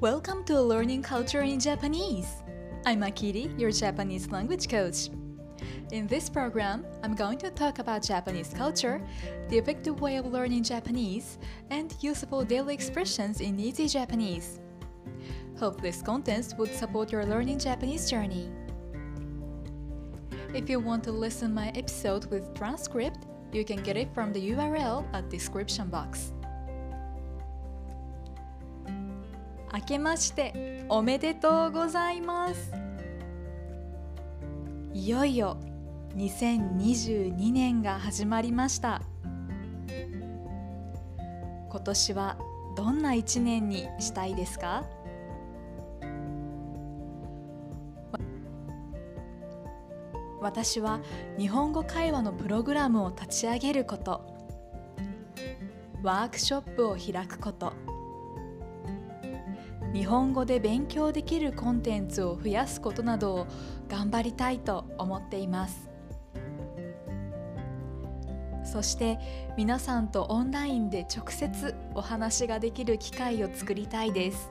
Welcome to Learning Culture in Japanese. I'm Akiri, your Japanese language coach. In this program, I'm going to talk about Japanese culture, the effective way of learning Japanese, and useful daily expressions in easy Japanese. Hope this content would support your learning Japanese journey. If you want to listen my episode with transcript, you can get it from the URL at description box. 明けましておめでとうございます。いよいよ2022年が始まりました。今年はどんな一年にしたいですか？私は日本語会話のプログラムを立ち上げること。ワークショップを開くこと。日本語で勉強できるコンテンツを増やすことなどを頑張りたいと思っています。そして皆さんとオンラインで直接お話ができる機会を作りたいです。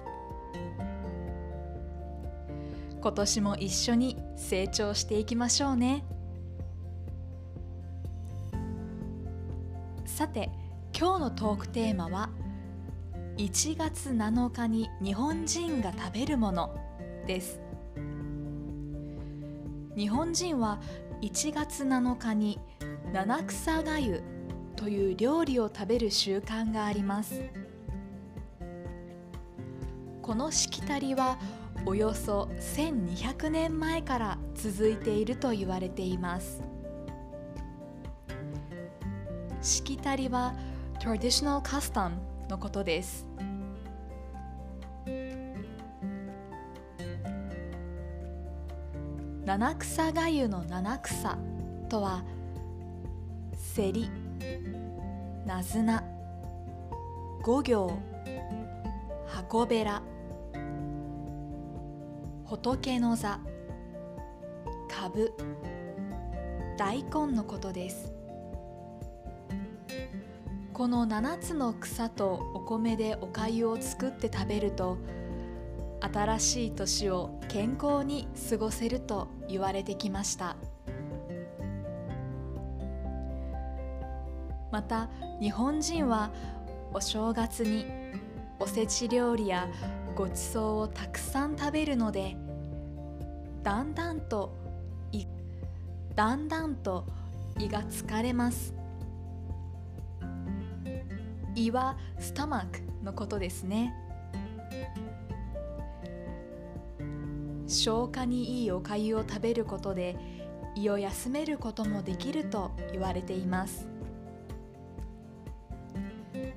今年も一緒に成長していきましょうね。さて今日のトークテーマは1月7日に日本人が食べるものです。日本人は1月7日に七草がゆという料理を食べる習慣があります。このしきたりはおよそ1200年前から続いていると言われています。しきたりは traditional custom のことです。七草がゆの七草とはセリナズナ五行箱べら仏の座かぶ大根のことです。この7つの草とお米でおかゆを作って食べると新しい年を健康に過ごせると言われてきました。また日本人はお正月におせち料理やごちそうをたくさん食べるのでだんだんとだんだんと胃が疲れます。胃はスタマックのことですね消化にいいおかゆを食べることで胃を休めることもできると言われています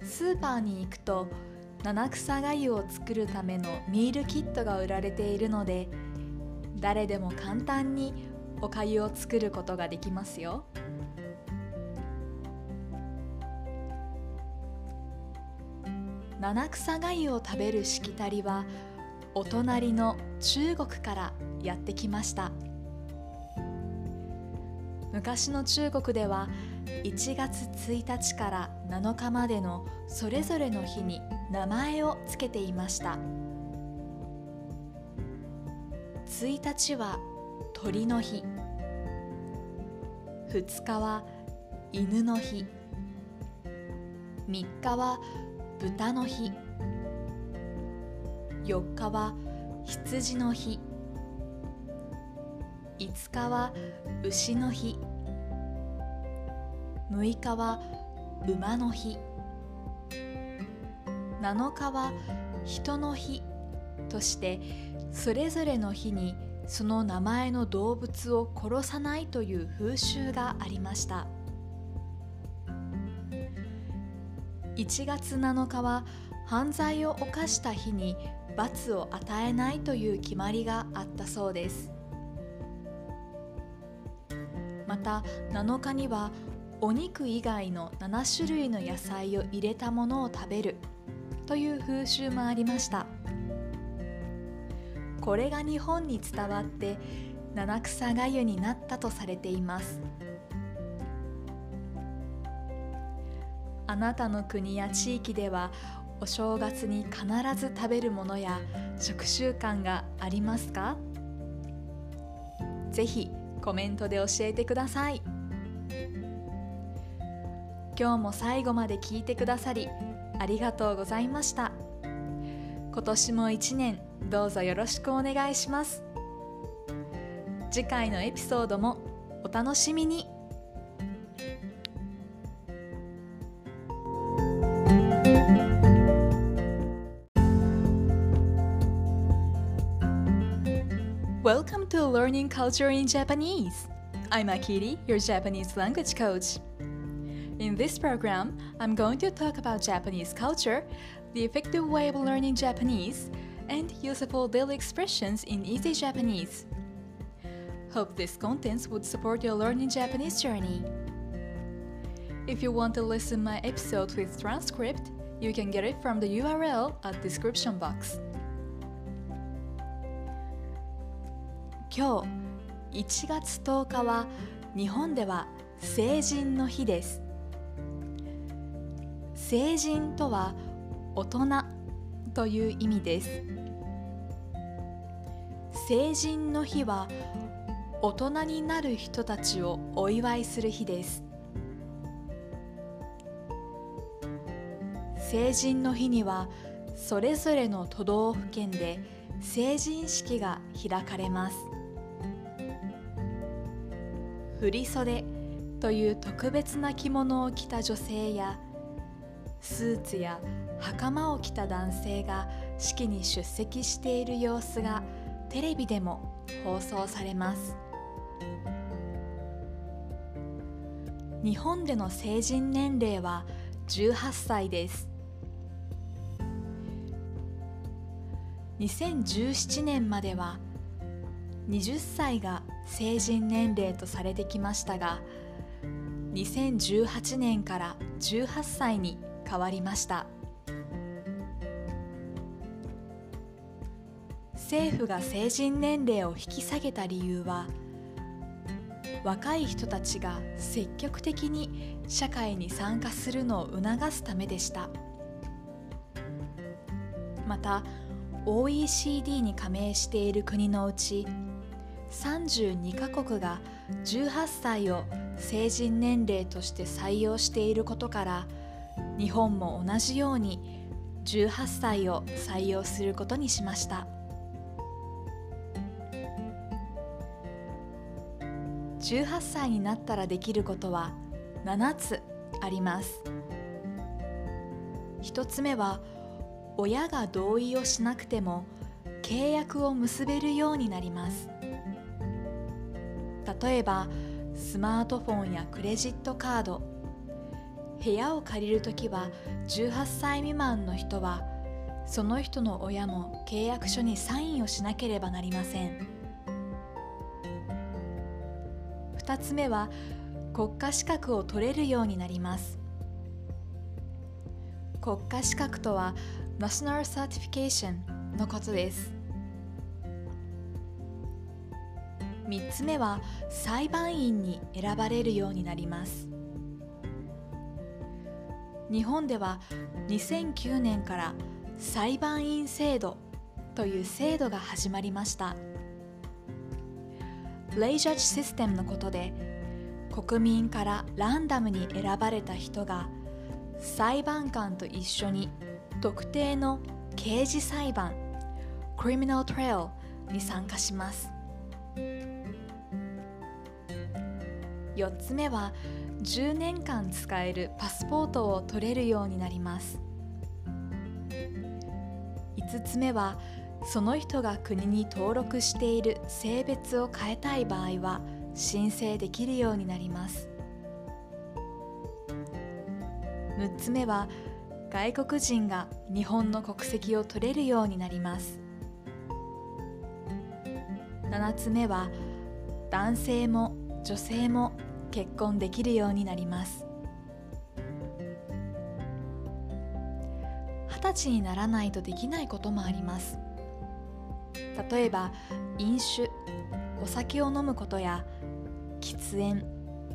スーパーに行くと七草がゆを作るためのミールキットが売られているので誰でも簡単におかゆを作ることができますよ。七草がゆを食べるしきたりはお隣の中国からやってきました。昔の中国では1月1日から7日までのそれぞれの日に名前をつけていました。1日は鳥の日。2日は犬の日。3日は豚の日。4日は羊の日。5日は牛の日。6日は馬の日。7日は人の日。としてそれぞれの日にその名前の動物を殺さないという風習がありました。1月7日は犯罪を犯した日に罰を与えないという決まりがあったそうです。また7日にはお肉以外の7種類の野菜を入れたものを食べるという風習もありました。これが日本に伝わって七草がゆになったとされています。あなたの国や地域ではお正月に必ず食べるものや食習慣がありますか？ぜひコメントで教えてください。今日も最後まで聞いてくださりありがとうございました。今年も一年どうぞよろしくお願いします。次回のエピソードもお楽しみに。Learning Culture in Japanese. I'm Akiri, your Japanese language coach. In this program, I'm going to talk about Japanese culture, the effective way of learning Japanese, and useful daily expressions in easy Japanese. Hope this contents would support your learning Japanese journey. If you want to listen my episode with transcript, you can get it from the URL at description box. 今日1月10日は日本では成人の日です。成人とは大人という意味です。成人の日は大人になる人たちをお祝いする日です。成人の日にはそれぞれの都道府県で成人式が開かれます。振袖という特別な着物を着た女性やスーツや袴を着た男性が式に出席している様子がテレビでも放送されます。日本での成人年齢は18歳です。2017年までは20歳が成人年齢とされてきましたが2018年から18歳に変わりました。政府が成人年齢を引き下げた理由は若い人たちが積極的に社会に参加するのを促すためでした。また OECD に加盟している国のうち32カ国が18歳を成人年齢として採用していることから日本も同じように18歳を採用することにしました。18歳になったらできることは7つあります。1つ目は親が同意をしなくても契約を結べるようになります。例えばスマートフォンやクレジットカード。部屋を借りるときは18歳未満の人はその人の親も契約書にサインをしなければなりません。2つ目は国家資格を取れるようになります。国家資格とは National Certification のことです。3つ目は裁判員に選ばれるようになります。日本では2009年から裁判員制度という制度が始まりました。レイジャッジシステムのことで国民からランダムに選ばれた人が裁判官と一緒に特定の刑事裁判 Criminal Trail に参加します。4つ目は10年間使えるパスポートを取れるようになります。5つ目はその人が国に登録している性別を変えたい場合は申請できるようになります。6つ目は外国人が日本の国籍を取れるようになります。7つ目は男性も女性も結婚できるようになります。二十歳にならないとできないこともあります。例えば飲酒お酒を飲むことや喫煙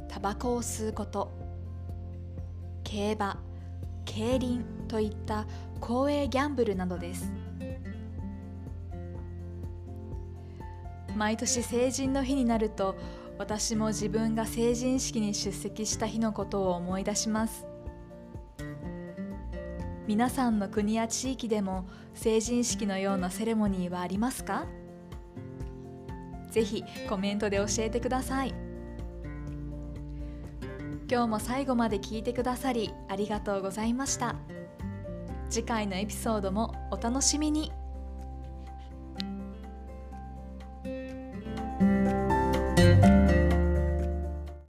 タバコを吸うこと競馬競輪といった公営ギャンブルなどです。毎年成人の日になると私も自分が成人式に出席した日のことを思い出します。皆さんの国や地域でも成人式のようなセレモニーはありますか？ぜひコメントで教えてください。今日も最後まで聞いてくださりありがとうございました。次回のエピソードもお楽しみに。